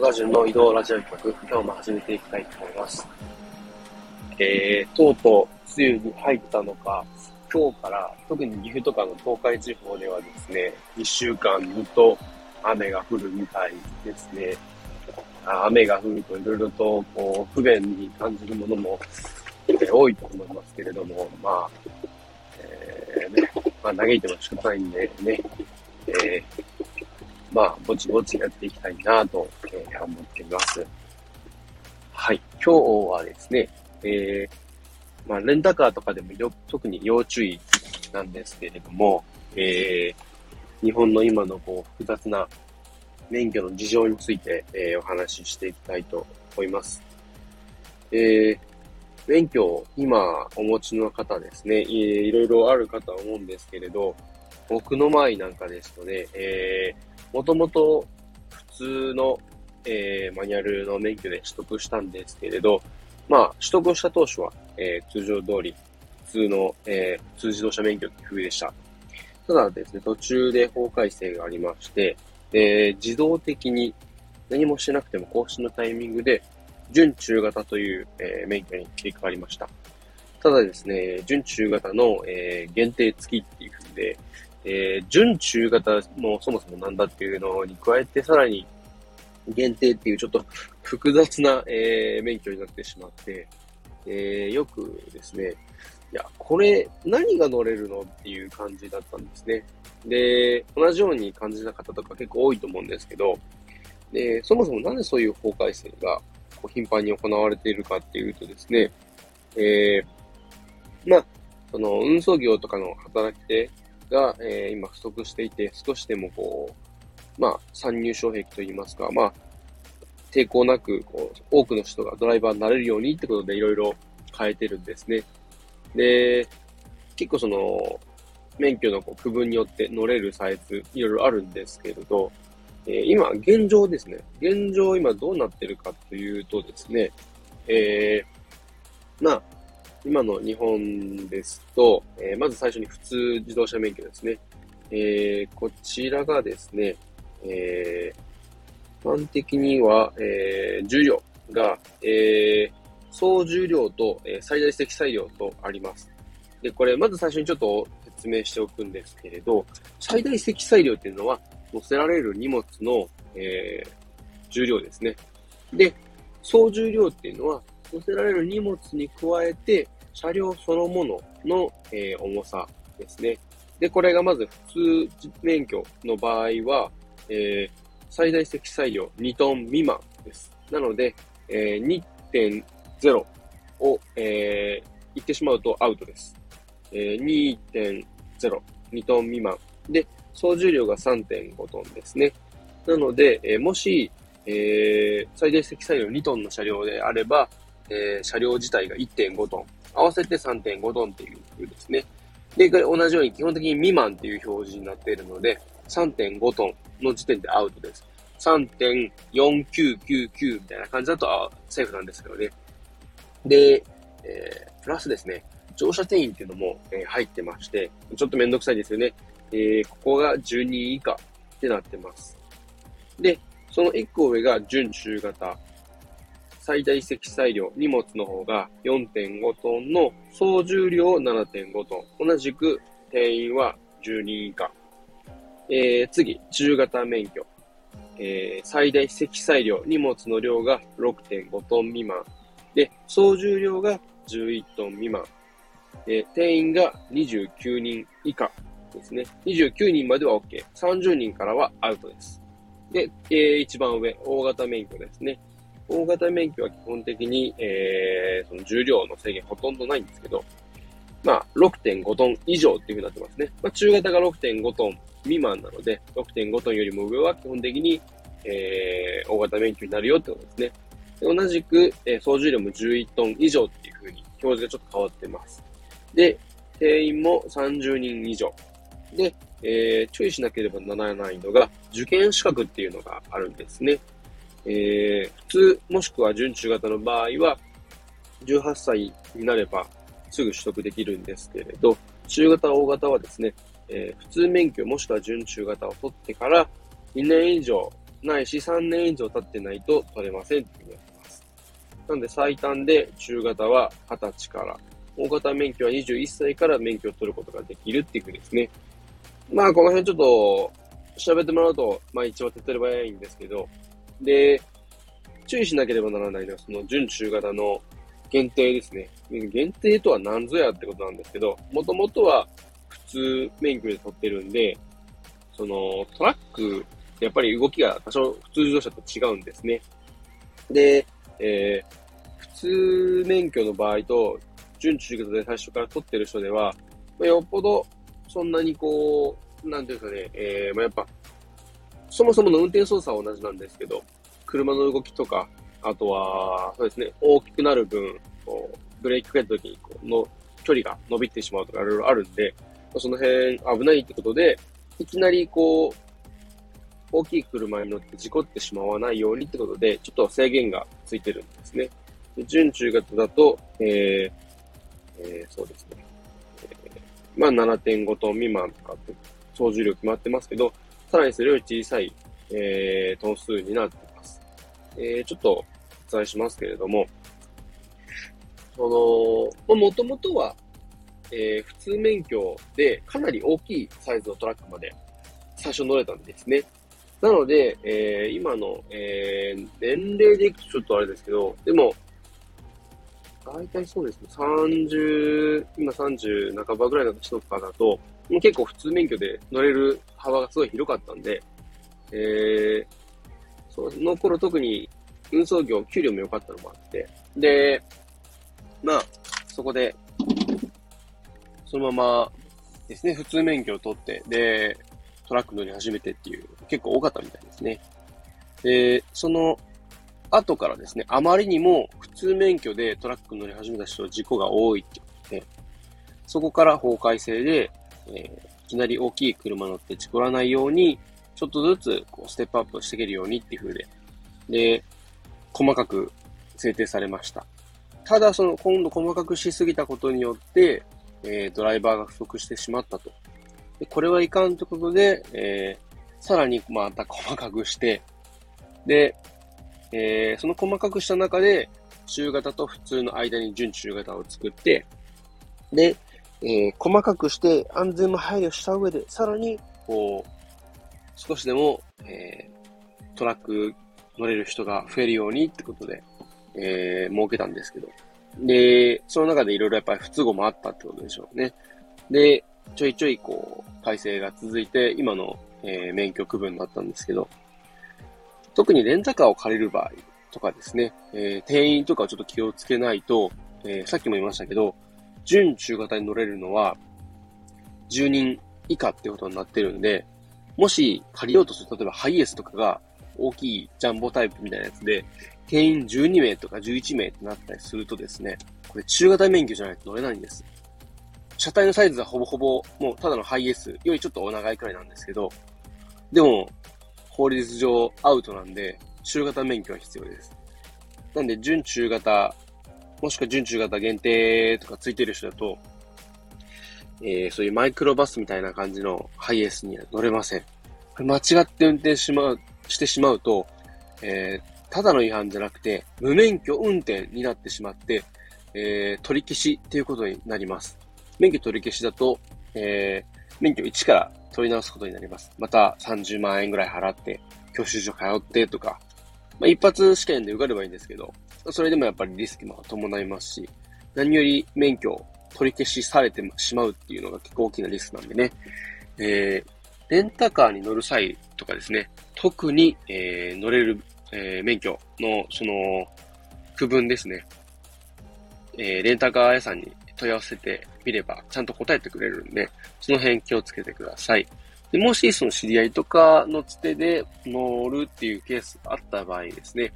トガジュンの移動ラジオ局、今日も始めていきたいと思います。えー、とうとう梅雨に入ったのか、今日から特に岐阜とかの東海地方ではですね、1週間ずっと雨が降るみたいですね。雨が降るといろいろとこう不便に感じるものも、えー、多いと思いますけれども、まあ、えー、ね、まあ嘆いても仕方ないんでね、えー、まあ、ぼちぼちやっていきたいなと、えー、思っています。はい。今日はですね、えー、まあ、レンタカーとかでもよ、特に要注意なんですけれども、えー、日本の今のこう、複雑な免許の事情について、えー、お話ししていきたいと思います。えー、免許を今お持ちの方ですね、えいろいろあるかとは思うんですけれど、僕の場合なんかですとね、えー、もともと普通の、えー、マニュアルの免許で取得したんですけれど、まあ、取得した当初は、えー、通常通り、普通の、えー、普通自動車免許っていう風でした。ただですね、途中で法改正がありまして、えー、自動的に何もしなくても更新のタイミングで、準中型という、えー、免許に切り替わりました。ただですね、準中型の、えー、限定付きっていう風で、えー、準中型もそもそもなんだっていうのに加えて、さらに限定っていうちょっと複雑な、えー、免許になってしまって、えー、よくですね、いや、これ何が乗れるのっていう感じだったんですね。で、同じように感じた方とか結構多いと思うんですけど、で、そもそもなんでそういう法改正がこう頻繁に行われているかっていうとですね、えー、まあ、その運送業とかの働き手が、えー、今不足していて、少しでもこう、まあ、参入障壁といいますか、まあ、抵抗なく、こう、多くの人がドライバーになれるようにってことでいろいろ変えてるんですね。で、結構その、免許のこう区分によって乗れるサイズ、いろいろあるんですけれど、えー、今、現状ですね。現状今どうなってるかというとですね、えー、まあ、今の日本ですと、えー、まず最初に普通自動車免許ですね。えー、こちらがですね、えー、一般的には、えー、重量が、えー、総重量と、えー、最大積載量とあります。で、これ、まず最初にちょっと説明しておくんですけれど、最大積載量っていうのは、乗せられる荷物の、えー、重量ですね。で、総重量っていうのは、乗せられる荷物に加えて、車両そのものの、えー、重さですね。で、これがまず普通免許の場合は、えー、最大積載量2トン未満です。なので、えー、2.0を、えー、言ってしまうとアウトです。えー、2.0、2トン未満。で、総重量が3.5トンですね。なので、えー、もし、えー、最大積載量2トンの車両であれば、えー、車両自体が1.5トン、合わせて3.5トンっていう風ですね。で、同じように基本的に未満っていう表示になっているので、3.5トンの時点でアウトです。3.4999みたいな感じだとセーフなんですけどね。で、えー、プラスですね、乗車定員っていうのも、えー、入ってまして、ちょっとめんどくさいですよね。えー、ここが12以下ってなってます。で、その1個上が準中型。最大積載量、荷物の方が4.5トンの総重量7.5トン。同じく定員は10人以下。えー、次、中型免許。えー、最大積載量、荷物の量が6.5トン未満。で、総重量が11トン未満。えー、定員が29人以下ですね。29人までは OK。30人からはアウトです。で、えー、一番上、大型免許ですね。大型免許は基本的に、えー、その重量の制限ほとんどないんですけど、まあ、6.5トン以上っていう風になってますね。まあ、中型が6.5トン未満なので、6.5トンよりも上は基本的に、えー、大型免許になるよってことですね。同じく、えー、総重量も11トン以上っていう風に表示がちょっと変わってます。で、定員も30人以上。で、えー、注意しなければならないのが、受験資格っていうのがあるんですね。えー、普通もしくは準中型の場合は、18歳になればすぐ取得できるんですけれど、中型、大型はですね、えー、普通免許もしくは準中型を取ってから2年以上ないし3年以上経ってないと取れませんっていうふうになってます。なんで最短で中型は20歳から、大型免許は21歳から免許を取ることができるっていうふうですね。まあこの辺ちょっと調べてもらうと、まあ一応手っ取り早いんですけど、で、注意しなければならないのはその準中型の限定ですね。限定とは何ぞやってことなんですけど、もともとは普通免許で取ってるんで、そのトラック、やっぱり動きが多少普通自動車と違うんですね。で、えー、普通免許の場合と、準中型で最初から取ってる人では、まあ、よっぽどそんなにこう、なんていうんですかね、えー、まあ、やっぱ、そもそもの運転操作は同じなんですけど、車の動きとか、あとは、そうですね、大きくなる分、こう、ブレーキかけた時に、こう、の、距離が伸びてしまうとかいろいろあるんで、その辺危ないってことで、いきなりこう、大きい車に乗って事故ってしまわないようにってことで、ちょっと制限がついてるんですね。で準中型だと、えー、えー、そうですね。えー、まあ7.5トン未満とかって操縦量決まってますけど、さらにそれより小さい、えー、トン数になっています。えー、ちょっとお伝えしますけれども、その、もともとは、えー、普通免許でかなり大きいサイズのトラックまで最初乗れたんですね。なので、えー、今の、えー、年齢でいくとちょっとあれですけど、でも、大体そうですね、30、今30半ばぐらいの人とかだと、もう結構普通免許で乗れる幅がすごい広かったんで、えー、その頃特に運送業、給料も良かったのもあって、で、まあ、そこで、そのままですね、普通免許を取って、で、トラック乗り始めてっていう、結構多かったみたいですね。で、その後からですね、あまりにも普通免許でトラック乗り始めた人は、事故が多いって言って、そこから法改正で、えー、いきなり大きい車乗って事故らないように、ちょっとずつこうステップアップしていけるようにっていう風で、で、細かく制定されました。ただ、その、今度細かくしすぎたことによって、えー、ドライバーが不足してしまったと。でこれはいかんということで、えー、さらにまた細かくして、で、えー、その細かくした中で、中型と普通の間に準中型を作って、で、えー、細かくして安全も配慮した上で、さらに、こう、少しでも、えー、トラック乗れる人が増えるようにってことで、えー、設けたんですけど。で、その中でいろいろやっぱり不都合もあったってことでしょうね。で、ちょいちょいこう、改正が続いて、今の、えー、免許区分になったんですけど、特にレンタカーを借りる場合とかですね、えー、店員とかをちょっと気をつけないと、えー、さっきも言いましたけど、準中型に乗れるのは、10人以下ってことになってるんで、もし借りようとする、例えばハイエースとかが大きいジャンボタイプみたいなやつで、定員12名とか11名ってなったりするとですね、これ中型免許じゃないと乗れないんです。車体のサイズはほぼほぼ、もうただのハイエースよりちょっとお長いくらいなんですけど、でも、法律上アウトなんで、中型免許は必要です。なんで、準中型、もしくは準中型限定とかついてる人だと、えー、そういうマイクロバスみたいな感じのハイエースには乗れません。間違って運転しまう、してしまうと、えー、ただの違反じゃなくて、無免許運転になってしまって、えー、取り消しっていうことになります。免許取り消しだと、えー、免許1から取り直すことになります。また30万円ぐらい払って、教習所通ってとか、まあ、一発試験で受かればいいんですけど、それでもやっぱりリスクも伴いますし、何より免許を取り消しされてしまうっていうのが結構大きなリスクなんでね、えー、レンタカーに乗る際とかですね、特に、えー、乗れるえー、免許の、その、区分ですね。えー、レンタカー屋さんに問い合わせてみれば、ちゃんと答えてくれるんで、その辺気をつけてください。でもし、その知り合いとかのつてで乗るっていうケースがあった場合ですね、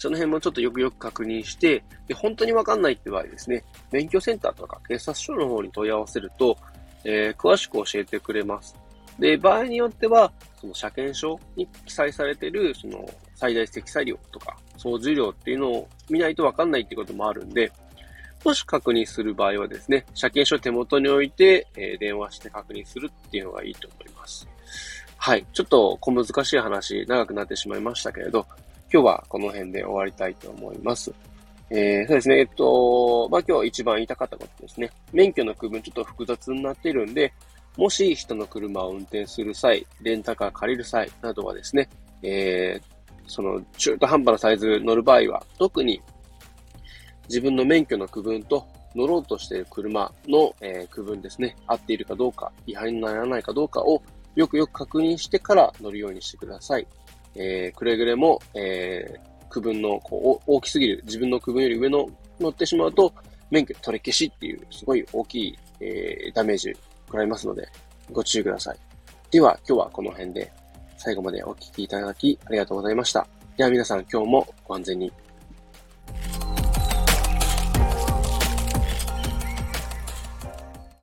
その辺もちょっとよくよく確認して、で、本当にわかんないって場合ですね、免許センターとか警察署の方に問い合わせると、えー、詳しく教えてくれます。で、場合によっては、その車検証に記載されている、その最大積載量とか、総重量っていうのを見ないとわかんないってこともあるんで、もし確認する場合はですね、車検証手元に置いて、えー、電話して確認するっていうのがいいと思います。はい。ちょっと小難しい話、長くなってしまいましたけれど、今日はこの辺で終わりたいと思います。えー、そうですね。えっと、まあ、今日一番言いたかったことですね。免許の区分ちょっと複雑になってるんで、もし人の車を運転する際、レンタカー借りる際などはですね、えー、その中途半端なサイズ乗る場合は、特に自分の免許の区分と乗ろうとしている車の、えー、区分ですね、合っているかどうか、違反にならないかどうかをよくよく確認してから乗るようにしてください。えー、くれぐれも、えー、区分のこう大きすぎる、自分の区分より上の乗ってしまうと、免許取り消しっていう、すごい大きい、えー、ダメージ食らいますので、ご注意ください。では、今日はこの辺で最後までお聴きいただきありがとうございました。では皆さん今日もご安全に。